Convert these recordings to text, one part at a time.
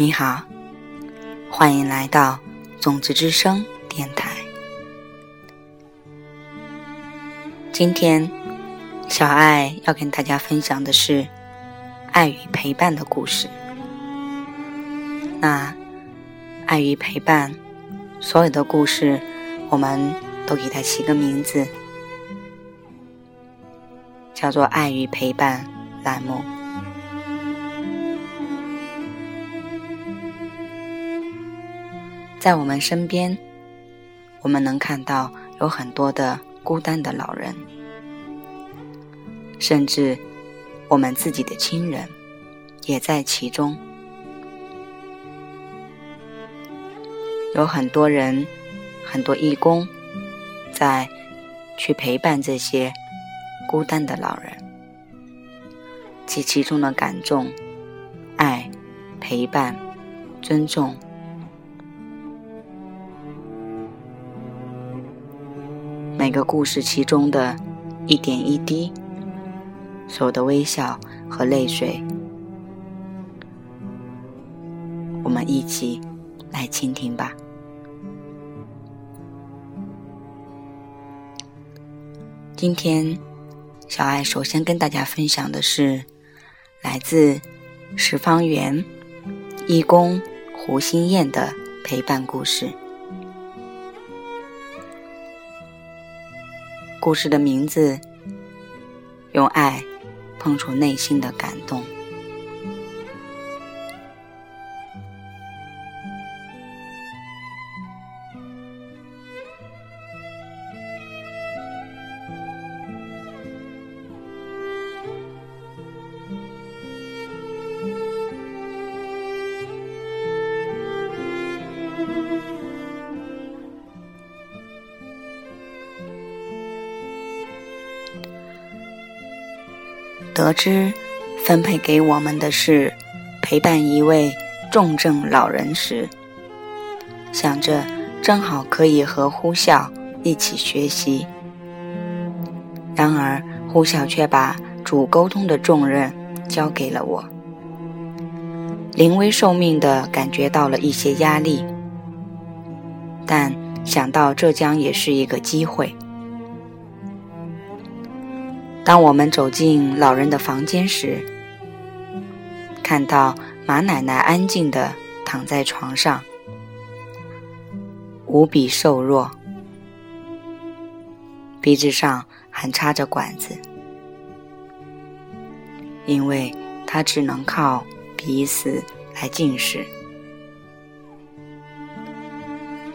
你好，欢迎来到种子之声电台。今天，小爱要跟大家分享的是爱与陪伴的故事。那爱与陪伴，所有的故事，我们都给它起个名字，叫做“爱与陪伴”栏目。在我们身边，我们能看到有很多的孤单的老人，甚至我们自己的亲人也在其中。有很多人，很多义工，在去陪伴这些孤单的老人，及其中的感动、爱、陪伴、尊重，每个故事其中的一点一滴，所有的微笑和泪水，我们一起来倾听吧。今天，小爱首先跟大家分享的是来自十方园义工胡心燕的陪伴故事。故事的名字：用爱碰触内心的感动。之分配给我们的是陪伴一位重症老人时，想着正好可以和呼啸一起学习。然而呼啸却把主沟通的重任交给了我，临危受命的感觉到了一些压力，但想到这将也是一个机会。当我们走进老人的房间时，看到马奶奶安静地躺在床上，无比瘦弱，鼻子上还插着管子，因为她只能靠鼻子来进食。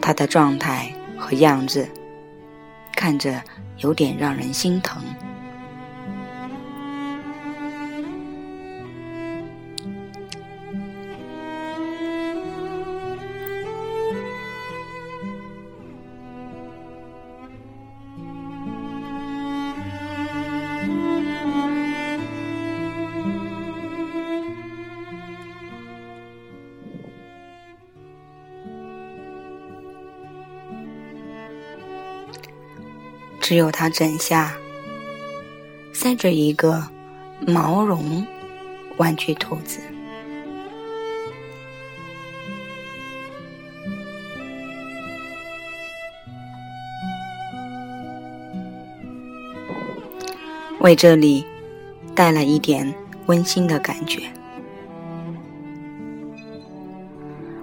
她的状态和样子，看着有点让人心疼。只有他枕下塞着一个毛绒玩具兔子，为这里带来一点温馨的感觉。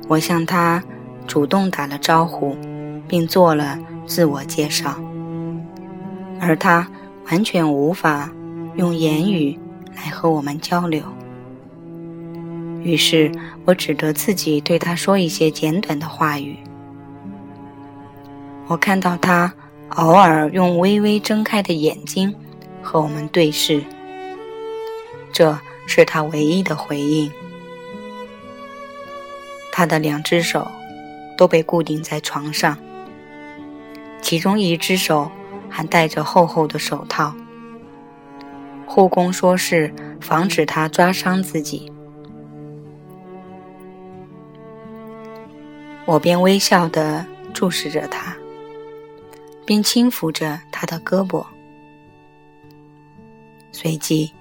我向他主动打了招呼，并做了自我介绍。而他完全无法用言语来和我们交流，于是我只得自己对他说一些简短的话语。我看到他偶尔用微微睁开的眼睛和我们对视，这是他唯一的回应。他的两只手都被固定在床上，其中一只手。还戴着厚厚的手套，护工说是防止他抓伤自己。我便微笑地注视着他，并轻抚着他的胳膊。随即，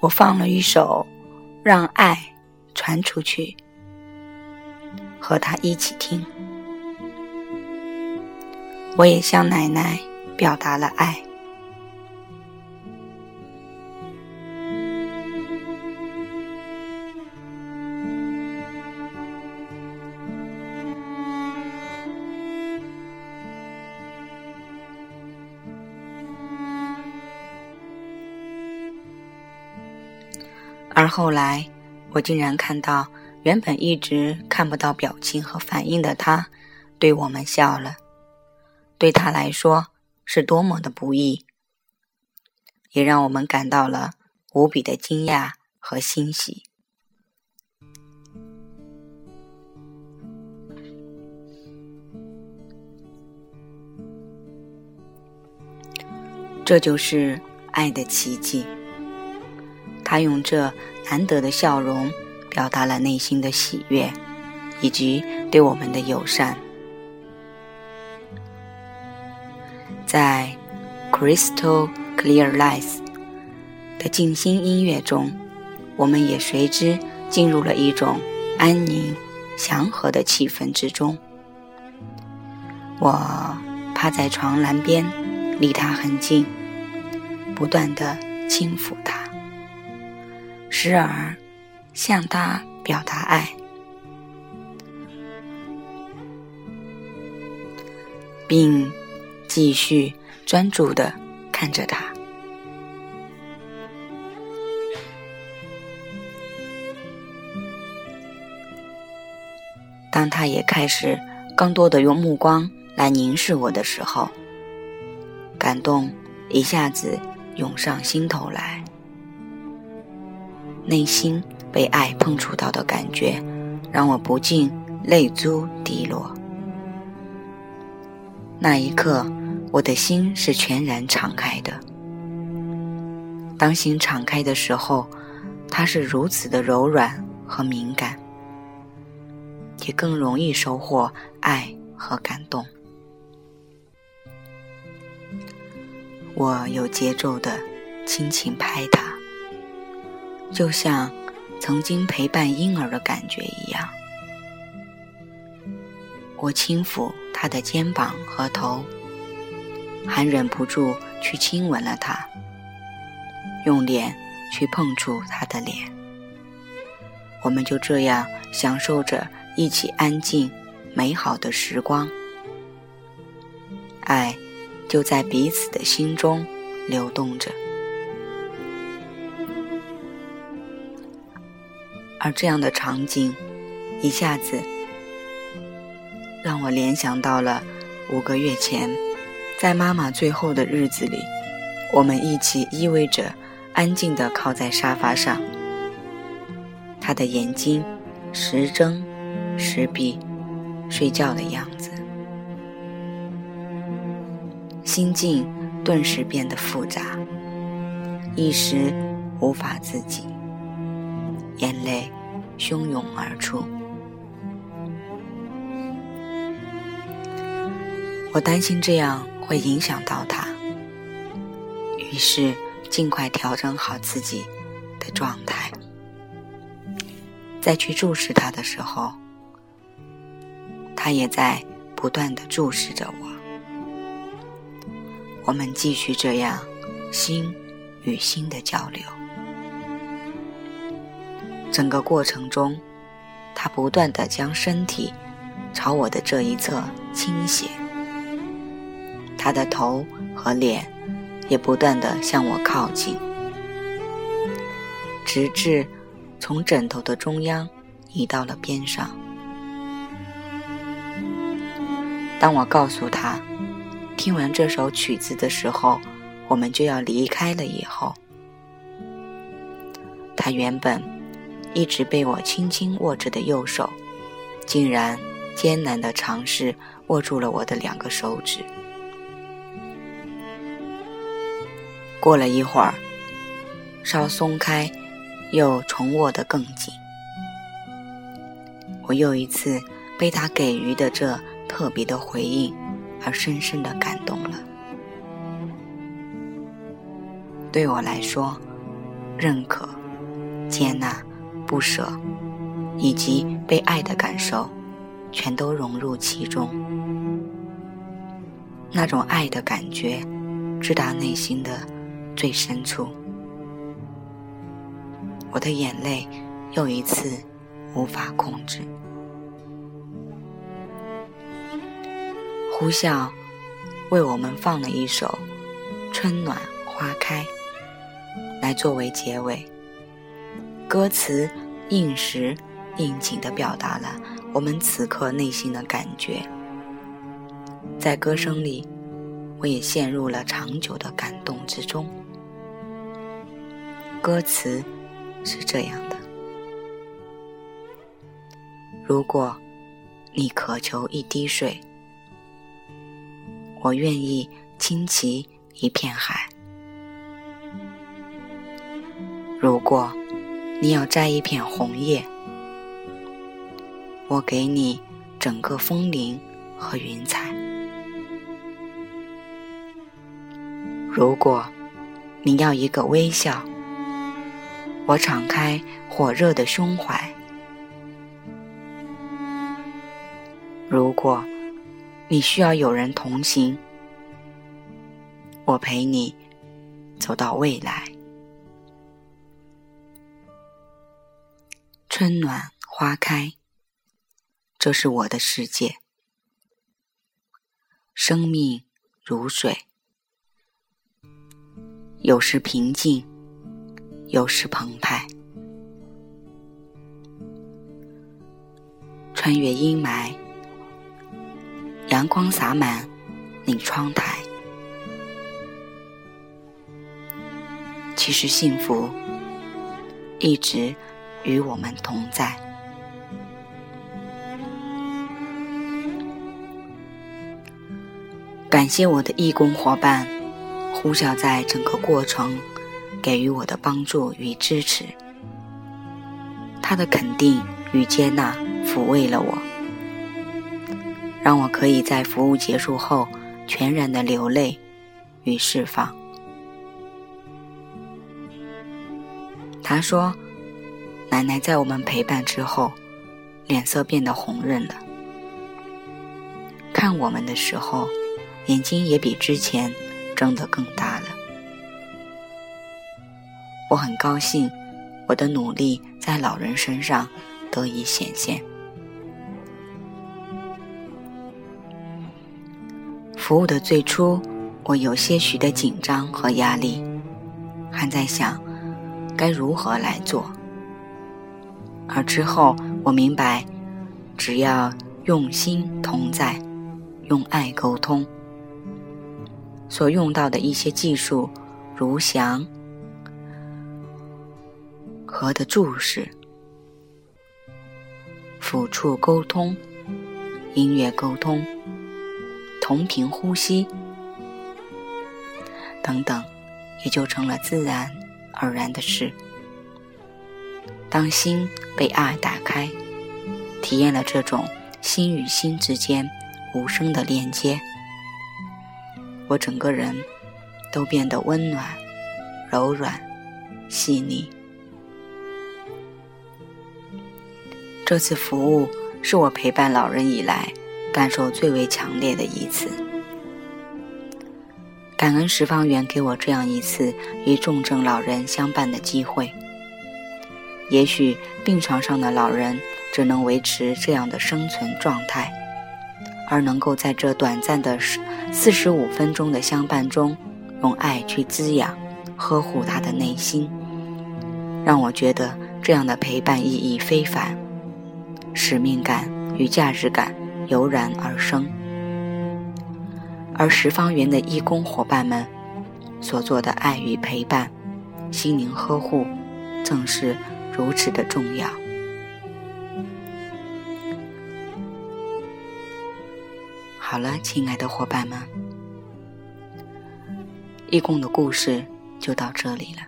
我放了一首《让爱传出去》，和他一起听。我也向奶奶表达了爱。而后来，我竟然看到原本一直看不到表情和反应的他，对我们笑了。对他来说是多么的不易，也让我们感到了无比的惊讶和欣喜。这就是爱的奇迹。他用这难得的笑容，表达了内心的喜悦，以及对我们的友善。在《Crystal Clear Lights》的静心音乐中，我们也随之进入了一种安宁、祥和的气氛之中。我趴在床栏边，离他很近，不断的轻抚他。时而向他表达爱，并继续专注的看着他。当他也开始更多的用目光来凝视我的时候，感动一下子涌上心头来。内心被爱碰触到的感觉，让我不禁泪珠滴落。那一刻，我的心是全然敞开的。当心敞开的时候，它是如此的柔软和敏感，也更容易收获爱和感动。我有节奏的轻轻拍它。就像曾经陪伴婴儿的感觉一样，我轻抚他的肩膀和头，还忍不住去亲吻了他，用脸去碰触他的脸。我们就这样享受着一起安静美好的时光，爱就在彼此的心中流动着。而这样的场景，一下子让我联想到了五个月前，在妈妈最后的日子里，我们一起依偎着，安静地靠在沙发上，她的眼睛时睁时闭，睡觉的样子，心境顿时变得复杂，一时无法自己。眼泪汹涌而出，我担心这样会影响到他，于是尽快调整好自己的状态，再去注视他的时候，他也在不断的注视着我。我们继续这样心与心的交流。整个过程中，他不断的将身体朝我的这一侧倾斜，他的头和脸也不断的向我靠近，直至从枕头的中央移到了边上。当我告诉他，听完这首曲子的时候，我们就要离开了以后，他原本。一直被我轻轻握着的右手，竟然艰难地尝试握住了我的两个手指。过了一会儿，稍松开，又重握得更紧。我又一次被他给予的这特别的回应而深深的感动了。对我来说，认可、接纳。不舍，以及被爱的感受，全都融入其中。那种爱的感觉，直达内心的最深处。我的眼泪又一次无法控制。呼啸为我们放了一首《春暖花开》来作为结尾，歌词应时应景地表达了我们此刻内心的感觉。在歌声里，我也陷入了长久的感动之中。歌词是这样的：如果你渴求一滴水，我愿意倾其一片海；如果你要摘一片红叶，我给你整个枫林和云彩。如果你要一个微笑，我敞开火热的胸怀；如果你需要有人同行，我陪你走到未来。春暖花开，这是我的世界。生命如水。有时平静，有时澎湃。穿越阴霾，阳光洒满你窗台。其实幸福一直与我们同在。感谢我的义工伙伴。呼啸在整个过程给予我的帮助与支持，他的肯定与接纳抚慰了我，让我可以在服务结束后全然的流泪与释放。他说：“奶奶在我们陪伴之后，脸色变得红润了，看我们的时候，眼睛也比之前。”睁得更大。我很高兴，我的努力在老人身上得以显现。服务的最初，我有些许的紧张和压力，还在想该如何来做。而之后，我明白，只要用心同在，用爱沟通。所用到的一些技术，如详和的注视、抚触沟通、音乐沟通、同频呼吸等等，也就成了自然而然的事。当心被爱打开，体验了这种心与心之间无声的连接。我整个人都变得温暖、柔软、细腻。这次服务是我陪伴老人以来感受最为强烈的一次。感恩十方缘给我这样一次与重症老人相伴的机会。也许病床上的老人只能维持这样的生存状态。而能够在这短暂的四四十五分钟的相伴中，用爱去滋养、呵护他的内心，让我觉得这样的陪伴意义非凡，使命感与价值感油然而生。而十方圆的义工伙伴们所做的爱与陪伴、心灵呵护，正是如此的重要。好了，亲爱的伙伴们，义工的故事就到这里了。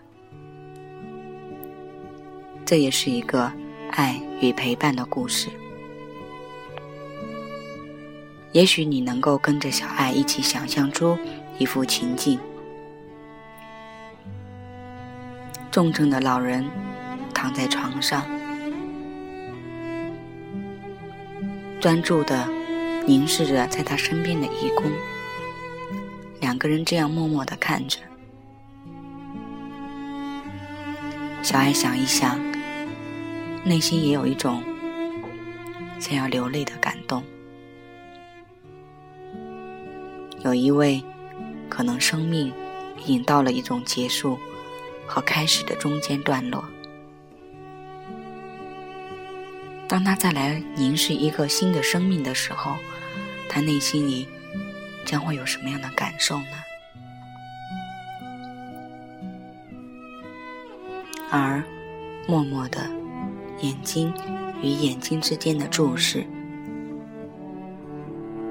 这也是一个爱与陪伴的故事。也许你能够跟着小爱一起想象出一幅情境：重症的老人躺在床上，专注地凝视着在他身边的义工。两个人这样默默地看着。小爱想一想，内心也有一种想要流泪的感动。有一位，可能生命已经到了一种结束和开始的中间段落。当他再来凝视一个新的生命的时候，他内心里将会有什么样的感受呢？而默默的眼睛与眼睛之间的注视，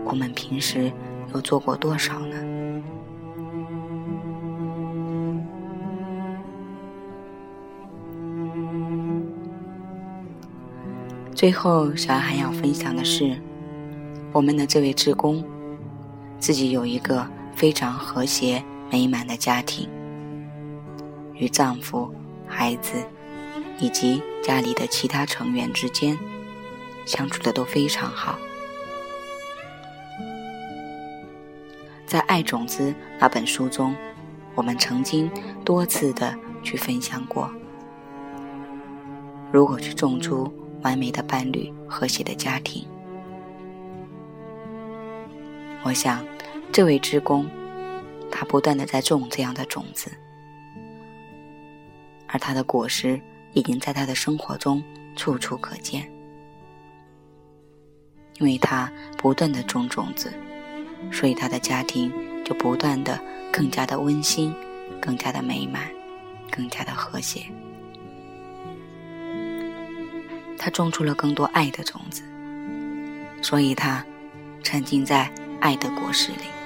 我们平时又做过多少呢？最后，小爱还要分享的是，我们的这位志工自己有一个非常和谐美满的家庭，与丈夫。孩子以及家里的其他成员之间相处的都非常好。在《爱种子》那本书中，我们曾经多次的去分享过：如果去种出完美的伴侣、和谐的家庭，我想这位职工他不断的在种这样的种子。而他的果实已经在他的生活中处处可见，因为他不断的种种子，所以他的家庭就不断的更加的温馨，更加的美满，更加的和谐。他种出了更多爱的种子，所以他沉浸在爱的果实里。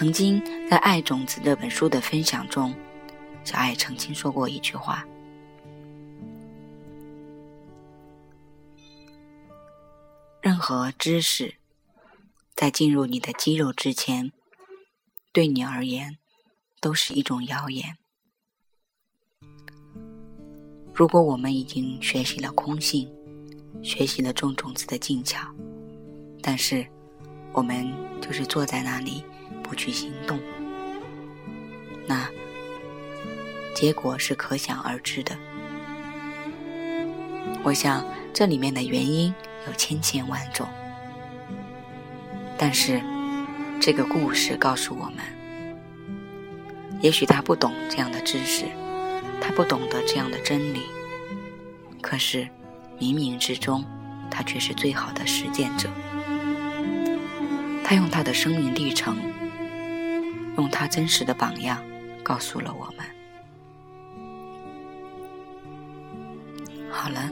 曾经在《爱种子》这本书的分享中，小爱曾经说过一句话：“任何知识在进入你的肌肉之前，对你而言都是一种谣言。如果我们已经学习了空性，学习了种种子的技巧，但是我们就是坐在那里。”不去行动，那结果是可想而知的。我想这里面的原因有千千万种，但是这个故事告诉我们，也许他不懂这样的知识，他不懂得这样的真理，可是冥冥之中，他却是最好的实践者。他用他的生命历程。用他真实的榜样告诉了我们。好了，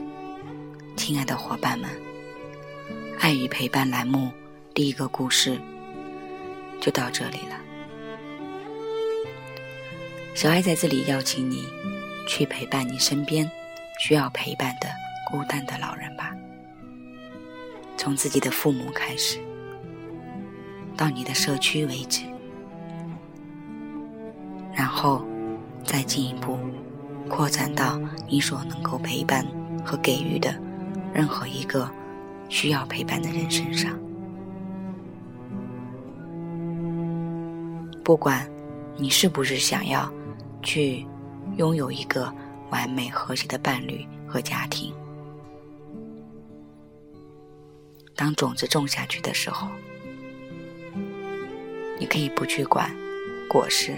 亲爱的伙伴们，爱与陪伴栏目第一个故事就到这里了。小爱在这里邀请你去陪伴你身边需要陪伴的孤单的老人吧，从自己的父母开始，到你的社区为止。然后，再进一步扩展到你所能够陪伴和给予的任何一个需要陪伴的人身上。不管你是不是想要去拥有一个完美和谐的伴侣和家庭，当种子种下去的时候，你可以不去管果实。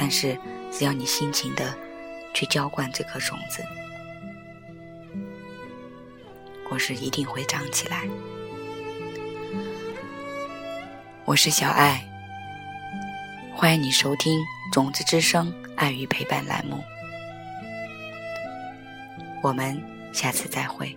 但是，只要你辛勤的去浇灌这颗种子，果实一定会长起来。我是小爱，欢迎你收听《种子之声》爱与陪伴栏目，我们下次再会。